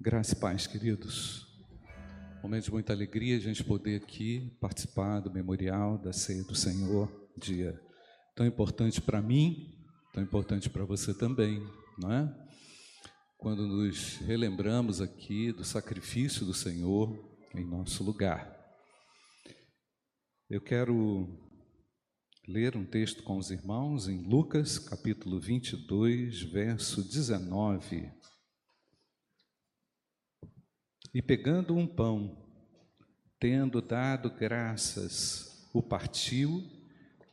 Graça e paz, queridos. Momento de muita alegria a gente poder aqui participar do memorial da ceia do Senhor, dia tão importante para mim, tão importante para você também, não é? Quando nos relembramos aqui do sacrifício do Senhor em nosso lugar. Eu quero ler um texto com os irmãos em Lucas, capítulo 22, verso 19. E pegando um pão, tendo dado graças, o partiu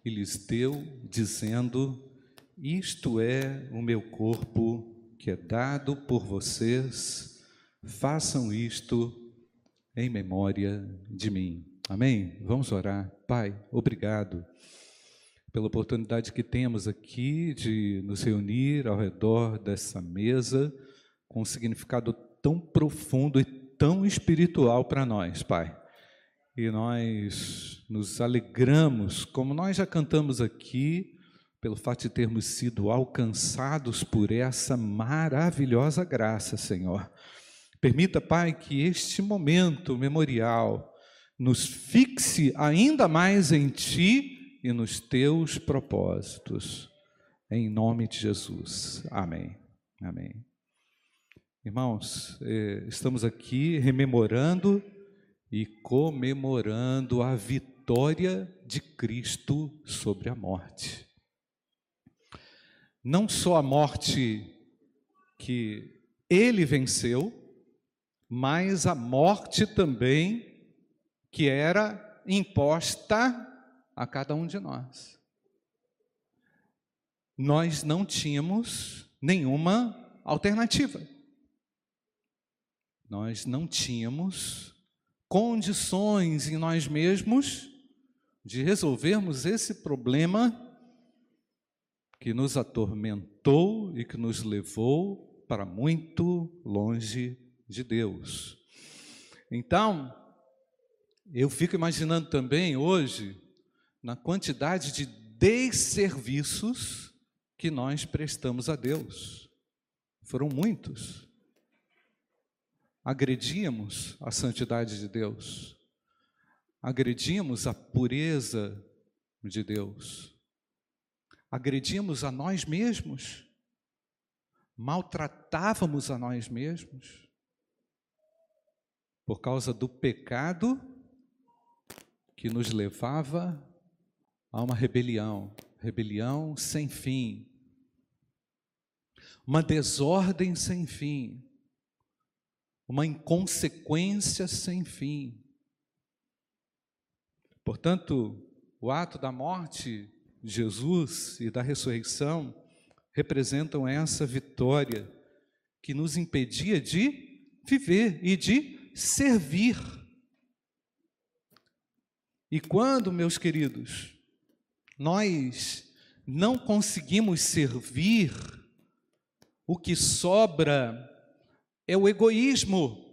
e lhes deu, dizendo: Isto é o meu corpo que é dado por vocês, façam isto em memória de mim. Amém? Vamos orar. Pai, obrigado pela oportunidade que temos aqui de nos reunir ao redor dessa mesa com um significado tão profundo e tão espiritual para nós, Pai. E nós nos alegramos, como nós já cantamos aqui, pelo fato de termos sido alcançados por essa maravilhosa graça, Senhor. Permita, Pai, que este momento memorial nos fixe ainda mais em Ti e nos Teus propósitos. Em nome de Jesus. Amém. Amém. Irmãos, eh, estamos aqui rememorando e comemorando a vitória de Cristo sobre a morte. Não só a morte que ele venceu, mas a morte também que era imposta a cada um de nós. Nós não tínhamos nenhuma alternativa nós não tínhamos condições em nós mesmos de resolvermos esse problema que nos atormentou e que nos levou para muito longe de Deus. Então, eu fico imaginando também hoje na quantidade de desserviços que nós prestamos a Deus. Foram muitos agredíamos a santidade de Deus, agredimos a pureza de Deus, agredimos a nós mesmos, maltratávamos a nós mesmos, por causa do pecado que nos levava a uma rebelião, rebelião sem fim, uma desordem sem fim, uma inconsequência sem fim. Portanto, o ato da morte de Jesus e da ressurreição representam essa vitória que nos impedia de viver e de servir. E quando, meus queridos, nós não conseguimos servir, o que sobra é o egoísmo.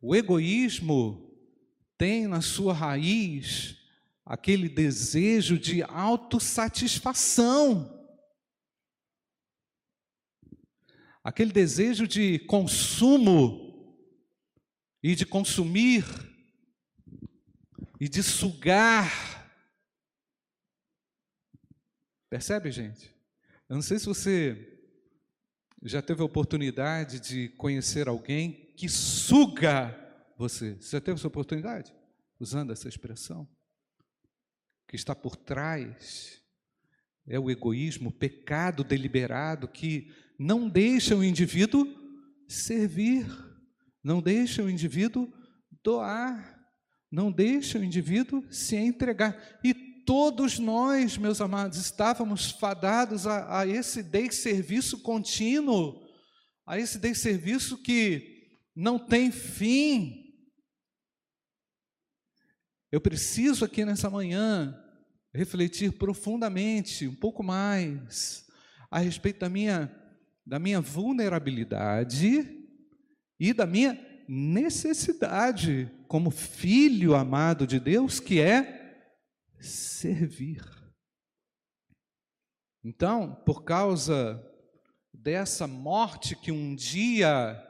O egoísmo tem na sua raiz aquele desejo de autossatisfação. Aquele desejo de consumo e de consumir e de sugar. Percebe, gente? Eu não sei se você já teve a oportunidade de conhecer alguém que suga você? Já teve essa oportunidade? Usando essa expressão? Que está por trás é o egoísmo, o pecado deliberado que não deixa o indivíduo servir, não deixa o indivíduo doar, não deixa o indivíduo se entregar. E todos nós, meus amados, estávamos fadados a, a esse desserviço contínuo, a esse desserviço que não tem fim. Eu preciso aqui nessa manhã refletir profundamente, um pouco mais, a respeito da minha, da minha vulnerabilidade e da minha necessidade como filho amado de Deus, que é servir. Então, por causa dessa morte que um dia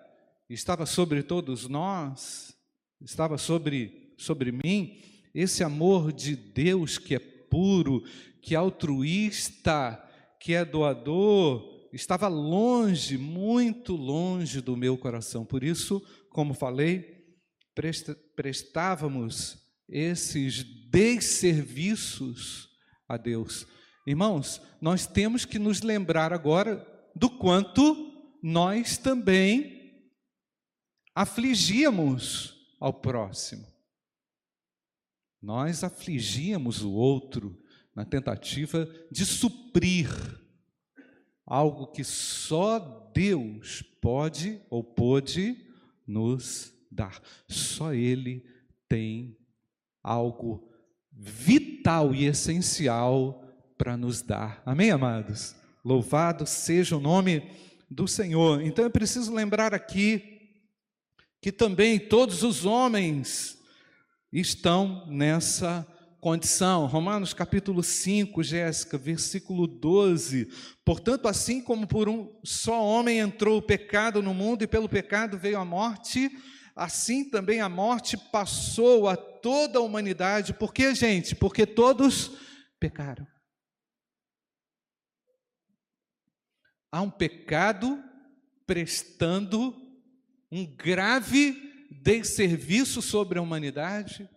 estava sobre todos nós, estava sobre, sobre mim, esse amor de Deus que é puro, que é altruísta, que é doador, estava longe, muito longe do meu coração. Por isso, como falei, prestávamos esses desserviços a Deus. Irmãos, nós temos que nos lembrar agora do quanto nós também afligíamos ao próximo. Nós afligíamos o outro na tentativa de suprir algo que só Deus pode ou pôde nos dar. Só Ele tem algo vital e essencial para nos dar. Amém, amados? Louvado seja o nome do Senhor. Então eu preciso lembrar aqui que também todos os homens estão nessa condição. Romanos capítulo 5, Jéssica, versículo 12. Portanto, assim como por um só homem entrou o pecado no mundo e pelo pecado veio a morte, assim também a morte passou a toda a humanidade. Por que, gente? Porque todos pecaram. Há um pecado prestando um grave desserviço sobre a humanidade,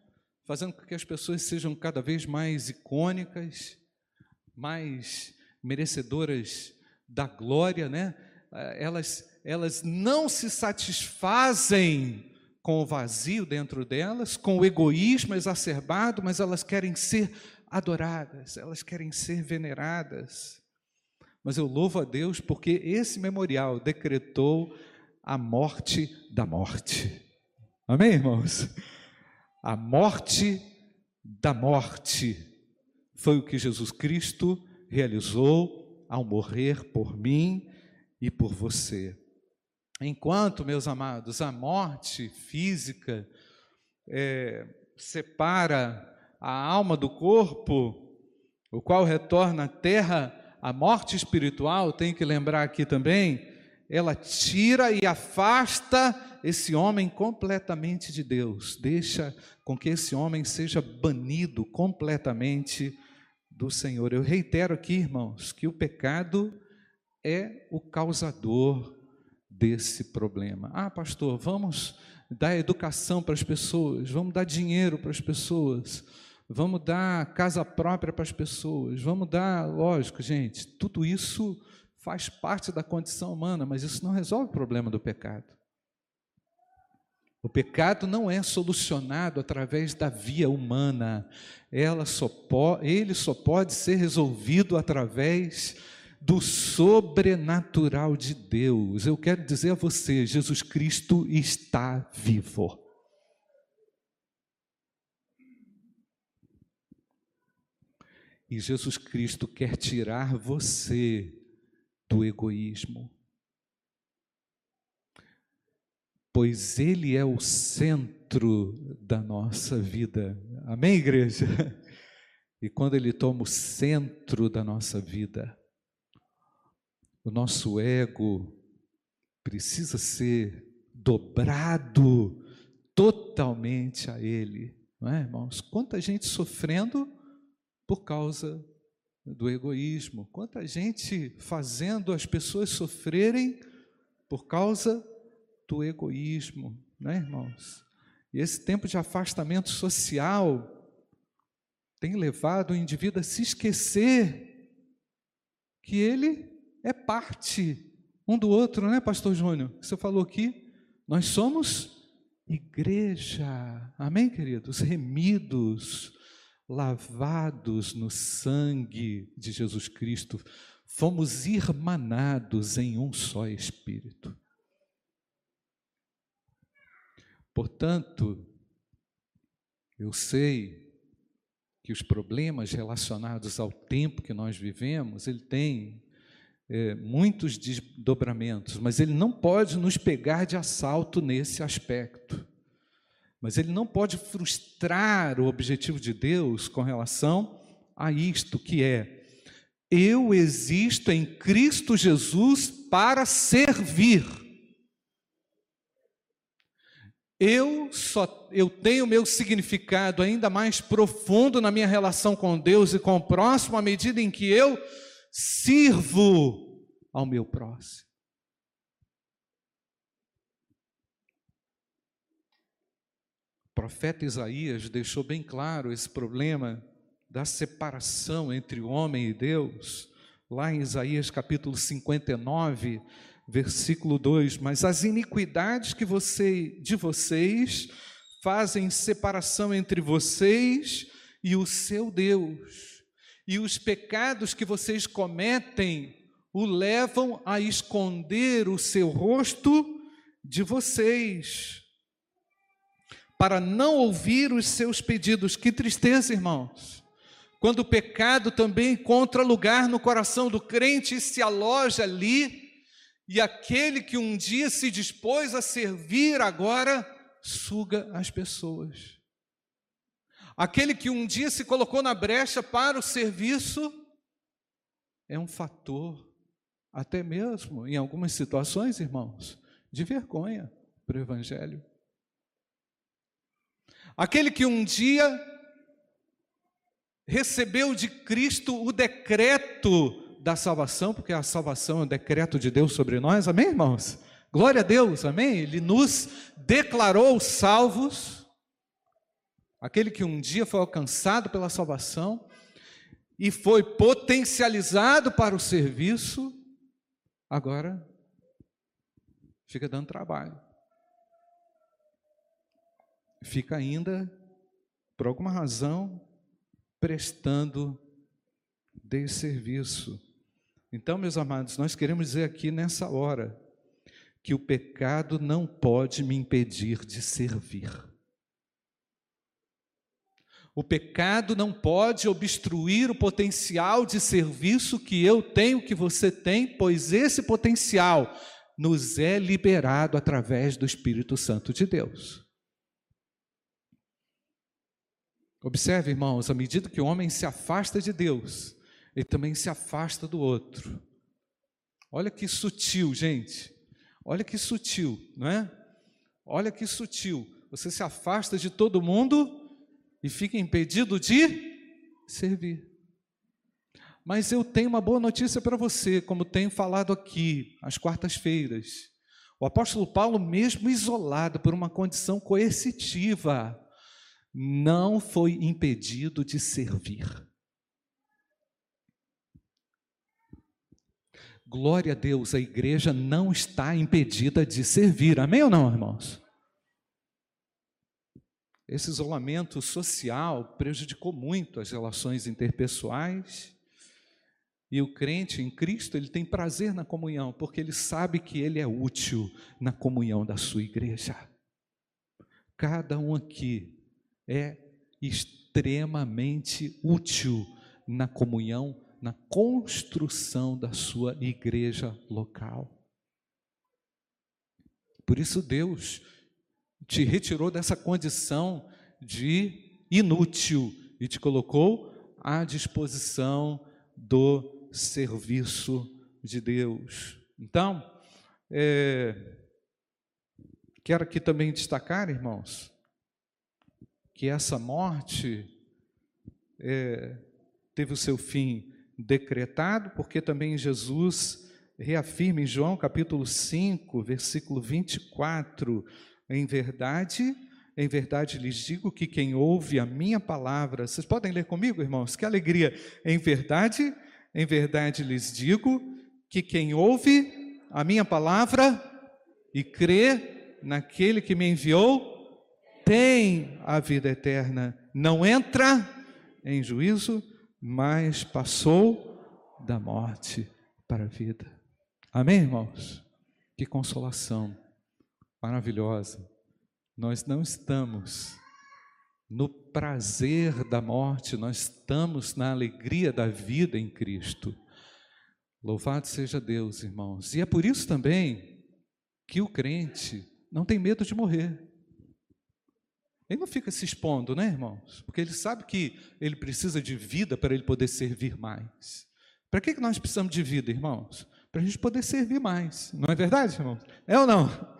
fazendo com que as pessoas sejam cada vez mais icônicas, mais merecedoras da glória, né? Eh, elas, elas não se satisfazem com o vazio dentro delas, com o egoísmo exacerbado, mas elas querem ser adoradas, elas querem ser veneradas. Mas eu louvo a Deus porque esse memorial decretou a morte da morte. Amém, irmãos? A morte da morte foi o que Jesus Cristo realizou ao morrer por mim e por você. Enquanto, meus amados, a morte física é, separa a alma do corpo, o qual retorna à terra, a morte espiritual, tem que lembrar aqui também, ela tira e afasta esse homem completamente de Deus, deixa com que esse homem seja banido completamente do Senhor. Eu reitero aqui, irmãos, que o pecado é o causador desse problema. Ah, pastor, vamos dar educação para as pessoas, vamos dar dinheiro para as pessoas, vamos dar casa própria para as pessoas, vamos dar, lógico, gente, tudo isso faz parte da condição humana, mas isso não resolve o problema do pecado. O pecado não é solucionado através da via humana. Ela só ele só pode ser resolvido através do sobrenatural de Deus. Eu quero dizer a você, Jesus Cristo está vivo. E Jesus Cristo quer tirar você do egoísmo. pois Ele é o centro da nossa vida. Amém, igreja? E quando Ele toma o centro da nossa vida, o nosso ego precisa ser dobrado totalmente a Ele, não é, irmãos? Quanta gente sofrendo por causa do egoísmo, quanta gente fazendo as pessoas sofrerem por causa do egoísmo, né, irmãos? E esse tempo de afastamento social tem levado o indivíduo a se esquecer que ele é parte um do outro, né, Pastor Júnior? Você falou aqui, nós somos igreja, amém, queridos? Remidos, lavados no sangue de Jesus Cristo, fomos irmanados em um só Espírito. Portanto, eu sei que os problemas relacionados ao tempo que nós vivemos, ele tem é, muitos desdobramentos, mas ele não pode nos pegar de assalto nesse aspecto. Mas ele não pode frustrar o objetivo de Deus com relação a isto que é: eu existo em Cristo Jesus para servir. Eu só eu tenho meu significado ainda mais profundo na minha relação com Deus e com o próximo à medida em que eu sirvo ao meu próximo. O profeta Isaías deixou bem claro esse problema da separação entre o homem e Deus, lá em Isaías capítulo 59, versículo 2: Mas as iniquidades que você, de vocês fazem separação entre vocês e o seu Deus, e os pecados que vocês cometem o levam a esconder o seu rosto de vocês, para não ouvir os seus pedidos. Que tristeza, irmãos. Quando o pecado também encontra lugar no coração do crente e se aloja ali, e aquele que um dia se dispôs a servir, agora suga as pessoas. Aquele que um dia se colocou na brecha para o serviço, é um fator, até mesmo em algumas situações, irmãos, de vergonha para o Evangelho. Aquele que um dia recebeu de Cristo o decreto da salvação, porque a salvação é um decreto de Deus sobre nós, amém, irmãos? Glória a Deus, amém? Ele nos declarou salvos, aquele que um dia foi alcançado pela salvação e foi potencializado para o serviço, agora fica dando trabalho. Fica ainda, por alguma razão, prestando desserviço. Então, meus amados, nós queremos dizer aqui nessa hora que o pecado não pode me impedir de servir. O pecado não pode obstruir o potencial de serviço que eu tenho, que você tem, pois esse potencial nos é liberado através do Espírito Santo de Deus. Observe, irmãos, à medida que o homem se afasta de Deus, ele também se afasta do outro. Olha que sutil, gente. Olha que sutil, não é? Olha que sutil. Você se afasta de todo mundo e fica impedido de servir. Mas eu tenho uma boa notícia para você, como tenho falado aqui, às quartas-feiras. O apóstolo Paulo, mesmo isolado por uma condição coercitiva, não foi impedido de servir. Glória a Deus, a igreja não está impedida de servir. Amém ou não, irmãos? Esse isolamento social prejudicou muito as relações interpessoais. E o crente em Cristo, ele tem prazer na comunhão, porque ele sabe que ele é útil na comunhão da sua igreja. Cada um aqui é extremamente útil na comunhão na construção da sua igreja local. Por isso Deus te retirou dessa condição de inútil e te colocou à disposição do serviço de Deus. Então, é, quero aqui também destacar, irmãos, que essa morte é, teve o seu fim decretado, porque também Jesus reafirma em João capítulo 5, versículo 24, em verdade, em verdade lhes digo que quem ouve a minha palavra, vocês podem ler comigo, irmãos? Que alegria! Em verdade, em verdade lhes digo que quem ouve a minha palavra e crê naquele que me enviou, tem a vida eterna, não entra em juízo, mas passou da morte para a vida. Amém, irmãos? Que consolação maravilhosa. Nós não estamos no prazer da morte, nós estamos na alegria da vida em Cristo. Louvado seja Deus, irmãos. E é por isso também que o crente não tem medo de morrer. Ele não fica se expondo, né, irmãos? Porque ele sabe que ele precisa de vida para ele poder servir mais. Para que nós precisamos de vida, irmãos? para a gente poder servir mais. Não é verdade, irmão? É ou não?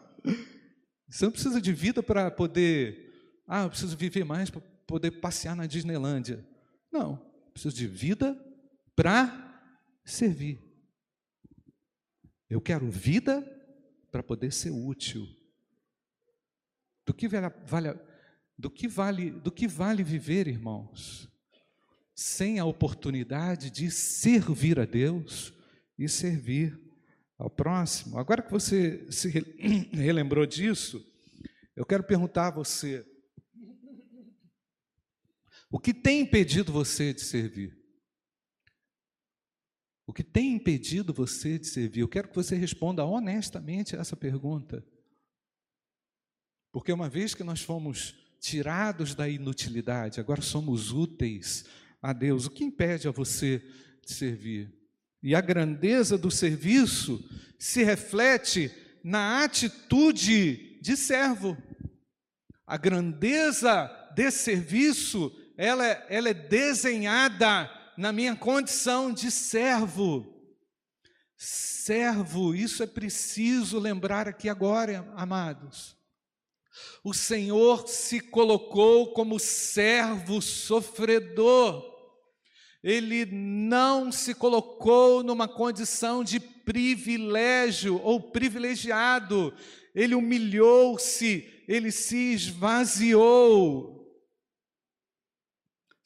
Você não precisa de vida para poder. Ah, eu preciso viver mais para poder passear na Disneylândia. Não, preciso de vida para servir. Eu quero vida para poder ser útil. Do que vale, vale, do que vale, do que vale viver, irmãos, sem a oportunidade de servir a Deus e servir ao próximo? Agora que você se relembrou disso, eu quero perguntar a você: o que tem impedido você de servir? O que tem impedido você de servir? Eu quero que você responda honestamente essa pergunta. Porque uma vez que nós fomos tirados da inutilidade, agora somos úteis a Deus, o que impede a você de servir? E a grandeza do serviço se reflete na atitude de servo. A grandeza desse serviço, ela, é, ela é desenhada na minha condição de servo. Servo, isso é preciso lembrar aqui agora, amados. O Senhor se colocou como servo sofredor. Ele não se colocou numa condição de privilégio ou privilegiado. Ele humilhou-se, ele se esvaziou.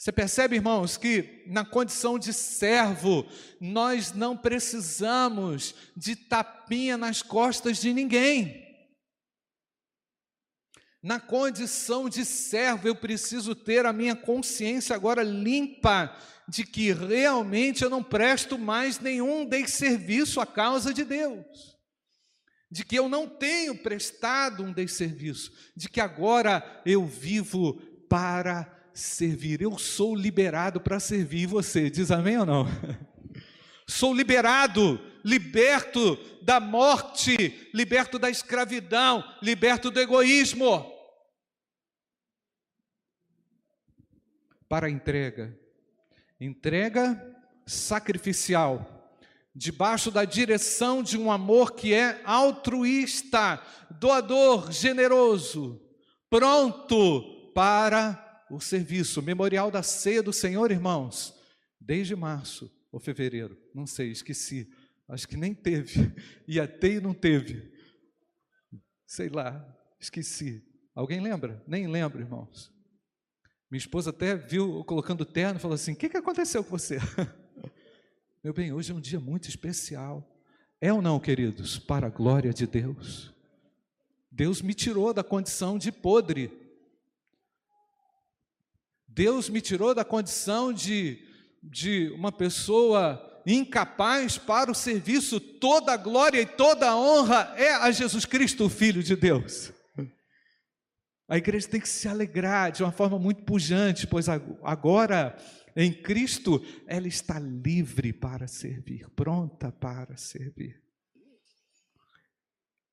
Você percebe, irmãos, que na condição de servo, nós não precisamos de tapinha nas costas de ninguém. Na condição de servo, eu preciso ter a minha consciência agora limpa de que realmente eu não presto mais nenhum desserviço à causa de Deus. De que eu não tenho prestado um desserviço, de que agora eu vivo para servir. Eu sou liberado para servir você. Diz amém ou não? Sou liberado, liberto da morte, liberto da escravidão, liberto do egoísmo. Para a entrega, entrega sacrificial, debaixo da direção de um amor que é altruísta, doador, generoso, pronto para o serviço, memorial da ceia do Senhor, irmãos, desde março ou fevereiro, não sei, esqueci, acho que nem teve, ia ter e não teve, sei lá, esqueci. Alguém lembra? Nem lembro, irmãos. Minha esposa até viu colocando terno e falou assim: O que, que aconteceu com você? Meu bem, hoje é um dia muito especial. É ou não, queridos? Para a glória de Deus. Deus me tirou da condição de podre Deus me tirou da condição de, de uma pessoa incapaz para o serviço, toda a glória e toda a honra é a Jesus Cristo, o Filho de Deus. A igreja tem que se alegrar de uma forma muito pujante, pois agora em Cristo ela está livre para servir, pronta para servir.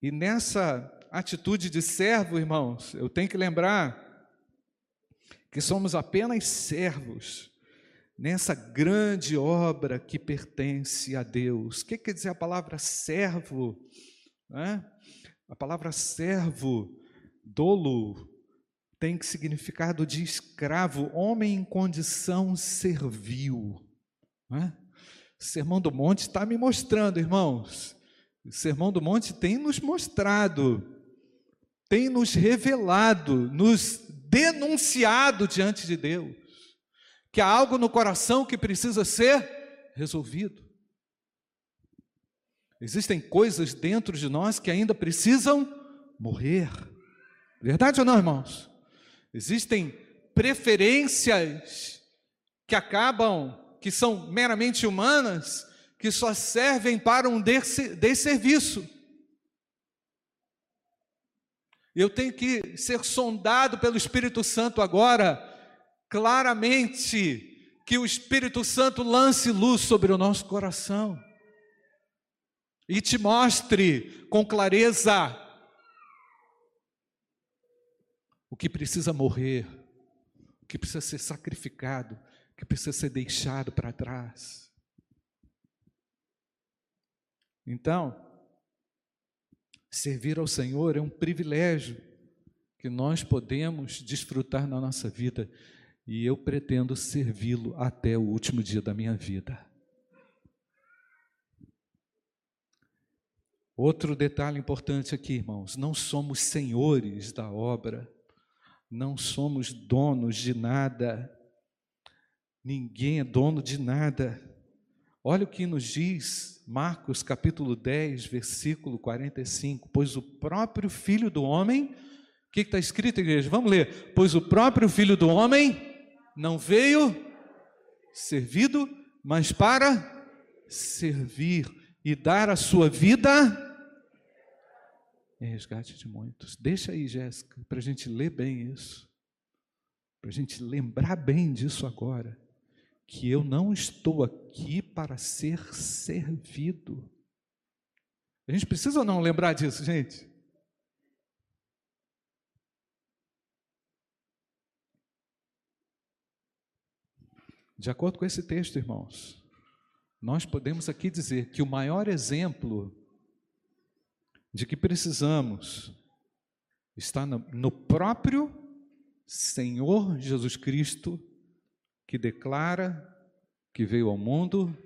E nessa atitude de servo, irmãos, eu tenho que lembrar que somos apenas servos nessa grande obra que pertence a Deus. O que quer dizer a palavra servo? A palavra servo, dolo, tem significado de escravo, homem em condição servil. É? O Sermão do Monte está me mostrando, irmãos. O Sermão do Monte tem nos mostrado, tem nos revelado, nos denunciado diante de Deus, que há algo no coração que precisa ser resolvido. Existem coisas dentro de nós que ainda precisam morrer. Verdade ou não, irmãos? Existem preferências que acabam, que são meramente humanas, que só servem para um desserviço. Eu tenho que ser sondado pelo Espírito Santo agora, claramente, que o Espírito Santo lance luz sobre o nosso coração e te mostre com clareza o que precisa morrer, o que precisa ser sacrificado, o que precisa ser deixado para trás. Então, servir ao Senhor é um privilégio que nós podemos desfrutar na nossa vida e eu pretendo servi-lo até o último dia da minha vida. Outro detalhe importante aqui, irmãos: não somos senhores da obra, não somos donos de nada, ninguém é dono de nada. Olha o que nos diz Marcos capítulo 10, versículo 45: Pois o próprio Filho do Homem, o que está escrito, igreja? Vamos ler. Pois o próprio Filho do Homem não veio servido, mas para servir e dar a sua vida em resgate de muitos. Deixa aí, Jéssica, para a gente ler bem isso, para a gente lembrar bem disso agora, que eu não estou aqui para ser servido. A gente precisa ou não lembrar disso, gente? De acordo com esse texto, irmãos, nós podemos aqui dizer que o maior exemplo de que precisamos está no próprio Senhor Jesus Cristo, que declara que veio ao mundo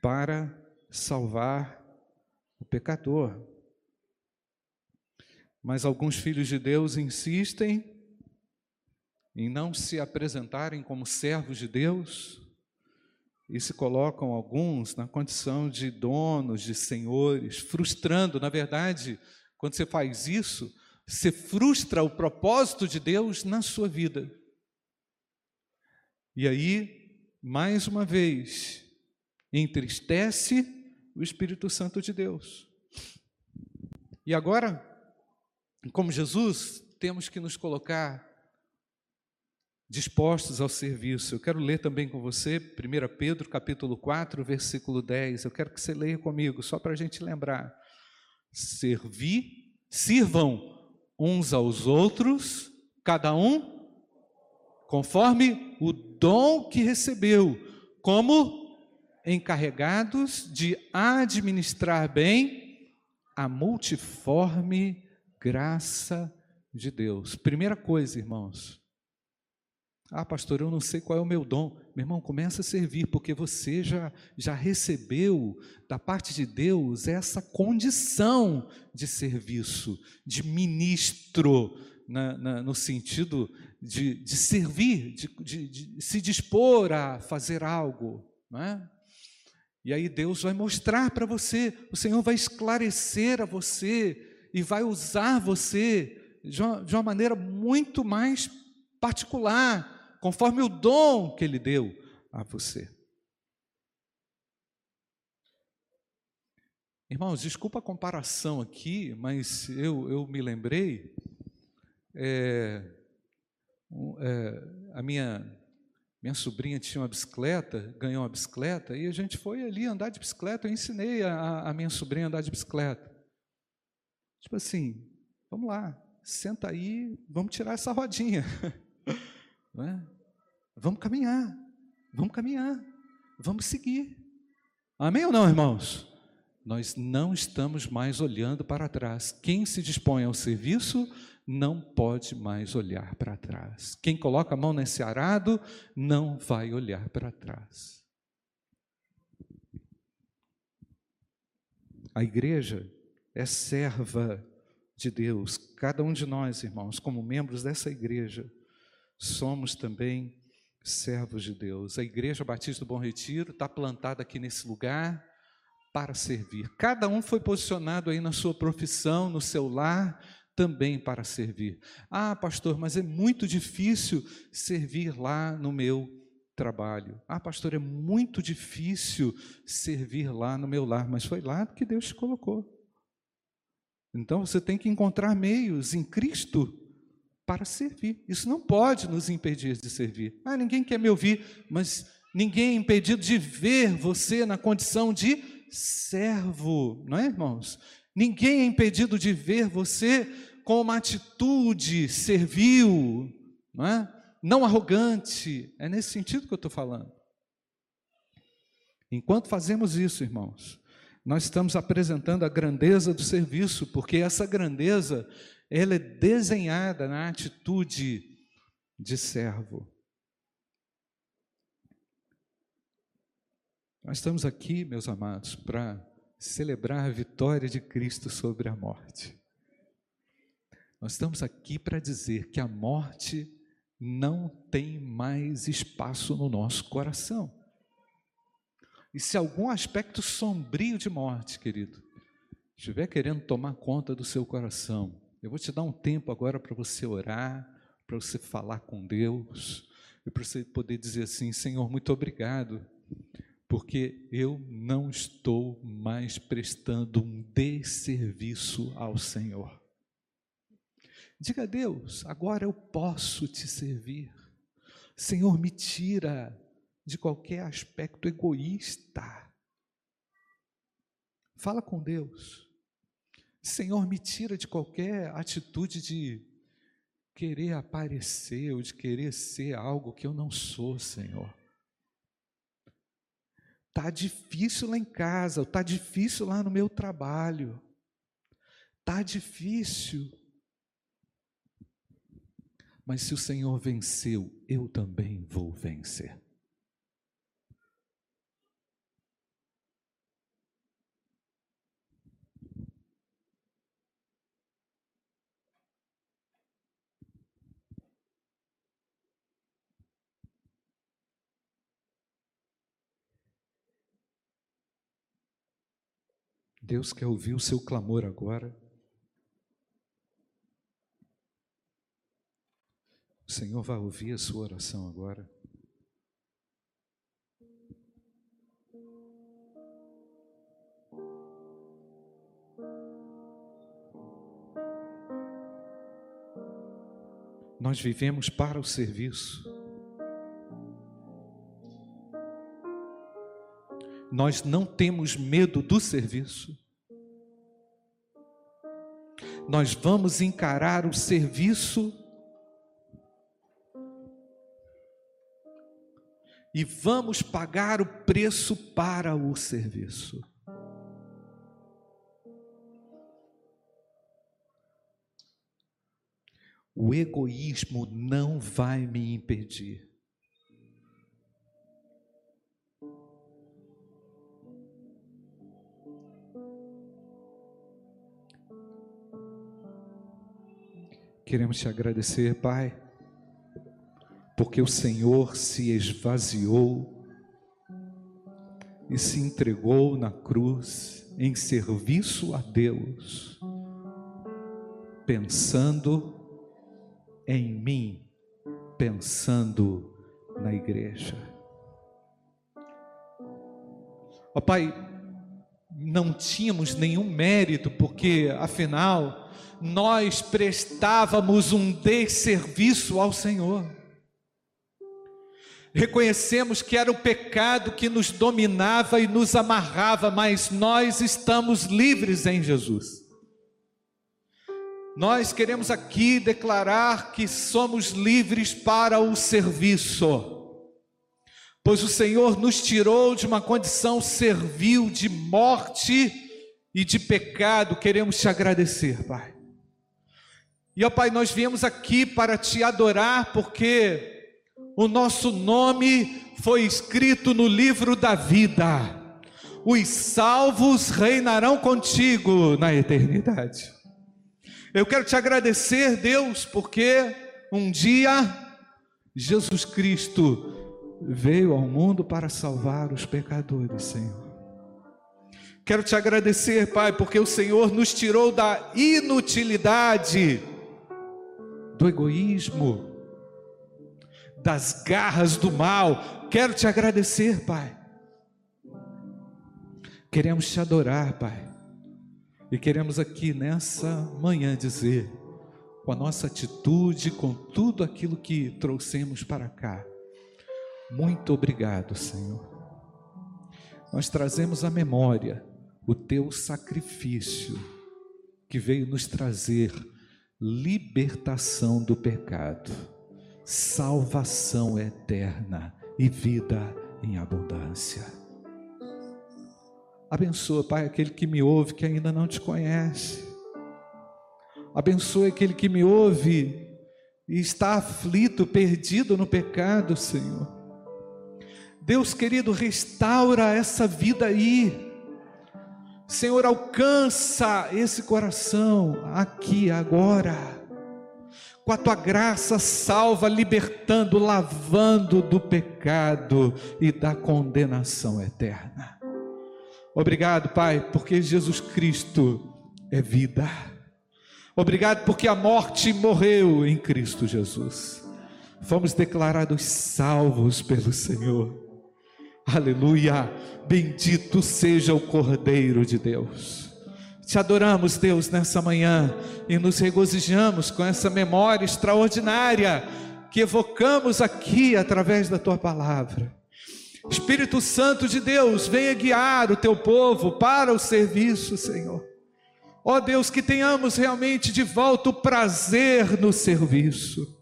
para salvar o pecador. Mas alguns filhos de Deus insistem em não se apresentarem como servos de Deus e se colocam alguns na condição de donos, de senhores, frustrando, na verdade, quando você faz isso, você frustra o propósito de Deus na sua vida. E aí, mais uma vez, entristece o Espírito Santo de Deus. E agora, como Jesus, temos que nos colocar dispostos ao serviço. Eu quero ler também com você 1 Pedro capítulo 4, versículo 10. Eu quero que você leia comigo, só para a gente lembrar. Servi, sirvam uns aos outros, cada um conforme o dom que recebeu, como encarregados de administrar bem a multiforme graça de Deus. Primeira coisa, irmãos, ah, pastor, eu não sei qual é o meu dom. Meu irmão, começa a servir, porque você já, já recebeu da parte de Deus essa condição de serviço, de ministro, na, na, no sentido de, de servir, de, de, de, se dispor a fazer algo. Não é? E aí Deus vai mostrar para você, o Senhor vai esclarecer a você e vai usar você de uma, de uma maneira muito mais particular conforme o dom que Ele deu a você. Irmãos, desculpa a comparação aqui, mas eu, eu me lembrei, é, é, a minha, minha sobrinha tinha uma bicicleta, ganhou uma bicicleta, e a gente foi ali andar de bicicleta, eu ensinei a, a minha sobrinha a andar de bicicleta. Tipo assim, vamos lá, senta aí, vamos tirar essa rodinha. É? Vamos caminhar, vamos caminhar, vamos seguir. Amém ou não, irmãos? Nós não estamos mais olhando para trás. Quem se dispõe ao serviço não pode mais olhar para trás. Quem coloca a mão nesse arado não vai olhar para trás. A igreja é serva de Deus. Cada um de nós, irmãos, como membros dessa igreja, somos também servos de Deus. A Igreja Batista do Bom Retiro está plantada aqui nesse lugar para servir. Cada um foi posicionado aí na sua profissão, no seu lar, também para servir. Ah, pastor, mas é muito difícil servir lá no meu trabalho. Ah, pastor, é muito difícil servir lá no meu lar, mas foi lá que Deus te colocou. Então você tem que encontrar meios em Cristo para servir. Isso não pode nos impedir de servir. Ah, ninguém quer me ouvir, mas ninguém é impedido de ver você na condição de servo, não é, irmãos? Ninguém é impedido de ver você com uma atitude servil, não é? Não arrogante. É nesse sentido que eu estou falando. Enquanto fazemos isso, irmãos, Nós estamos apresentando a grandeza do serviço, porque essa grandeza ela é desenhada na atitude de servo. Nós estamos aqui, meus amados, para celebrar a vitória de Cristo sobre a morte. Nós estamos aqui para dizer que a morte não tem mais espaço no nosso coração. E se algum aspecto sombrio de morte, querido, estiver querendo tomar conta do seu coração, eu vou te dar um tempo agora para você orar, para você falar com Deus, e para você poder dizer assim: Senhor, muito obrigado, porque eu não estou mais prestando um desserviço ao Senhor. Diga a Deus, agora eu posso te servir. Senhor, me tira de qualquer aspecto egoísta. Fala com Deus. Senhor, me tira de qualquer atitude de querer aparecer ou de querer ser algo que eu não sou, Senhor. Tá difícil lá em casa, tá difícil lá no meu trabalho. Tá difícil. Mas se o Senhor venceu, eu também vou vencer. Deus quer ouvir o seu clamor agora. O Senhor vai ouvir a sua oração agora. Nós vivemos para o serviço. Nós não temos medo do serviço. Nós vamos encarar o serviço e vamos pagar o preço para o serviço. O egoísmo não vai me impedir. Queremos te agradecer, Pai, porque o Senhor se esvaziou e se entregou na cruz em serviço a Deus, pensando em mim, pensando na igreja. Ó Pai, não tínhamos nenhum mérito, porque afinal nós prestávamos um desserviço ao Senhor. Reconhecemos que era o pecado que nos dominava e nos amarrava, mas nós estamos livres em Jesus. Nós queremos aqui declarar que somos livres para o serviço, pois o Senhor nos tirou de uma condição servil de morte e de pecado. Queremos te agradecer, Pai. E ó Pai, nós viemos aqui para te adorar porque o nosso nome foi escrito no livro da vida. Os salvos reinarão contigo na eternidade. Eu quero te agradecer, Deus, porque um dia Jesus Cristo veio ao mundo para salvar os pecadores, Senhor. Quero te agradecer, Pai, porque o Senhor nos tirou da inutilidade do egoísmo, das garras do mal. Quero te agradecer, Pai. Queremos te adorar, Pai. E queremos aqui nessa manhã dizer, com a nossa atitude, com tudo aquilo que trouxemos para cá, muito obrigado, Senhor. Nós trazemos à memória o teu sacrifício que veio nos trazer libertação do pecado, salvação eterna e vida em abundância. Abençoa, Pai, aquele que me ouve que ainda não te conhece. Abençoa aquele que me ouve e está aflito, perdido no pecado, Senhor. Deus querido, restaura essa vida aí. Senhor, alcança esse coração aqui, agora. Com a tua graça, salva, libertando, lavando do pecado e da condenação eterna. Obrigado, Pai, porque Jesus Cristo é vida. Obrigado porque a morte morreu em Cristo Jesus. Fomos declarados salvos pelo Senhor. Aleluia! Bendito seja o Cordeiro de Deus. Te adoramos, Deus, nessa manhã e nos regozijamos com essa memória extraordinária que evocamos aqui através da tua palavra. Espírito Santo de Deus, venha guiar o teu povo para o serviço, Senhor. Ó Deus, que tenhamos realmente de volta o prazer no serviço.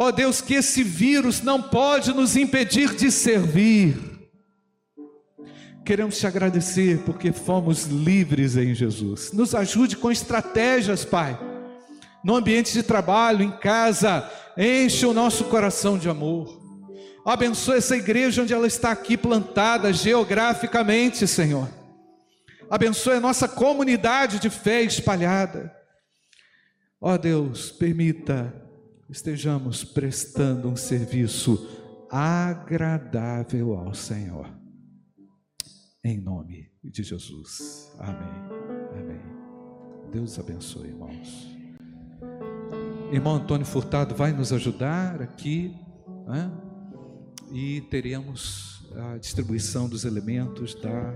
Ó Deus, que esse vírus não pode nos impedir de servir. Queremos te agradecer porque fomos livres em Jesus. Nos ajude com estratégias, Pai. No ambiente de trabalho, em casa, enche o nosso coração de amor. Abençoe essa igreja onde ela está aqui plantada geograficamente, Senhor abençoe a nossa comunidade de fé espalhada. Ó oh Deus, permita estejamos prestando um serviço agradável ao Senhor. Em nome de Jesus. Amém. Amém. Deus abençoe, irmãos. Irmão Antônio Furtado vai nos ajudar aqui, né? e teremos a distribuição dos elementos da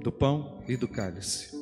do pão e do cálice.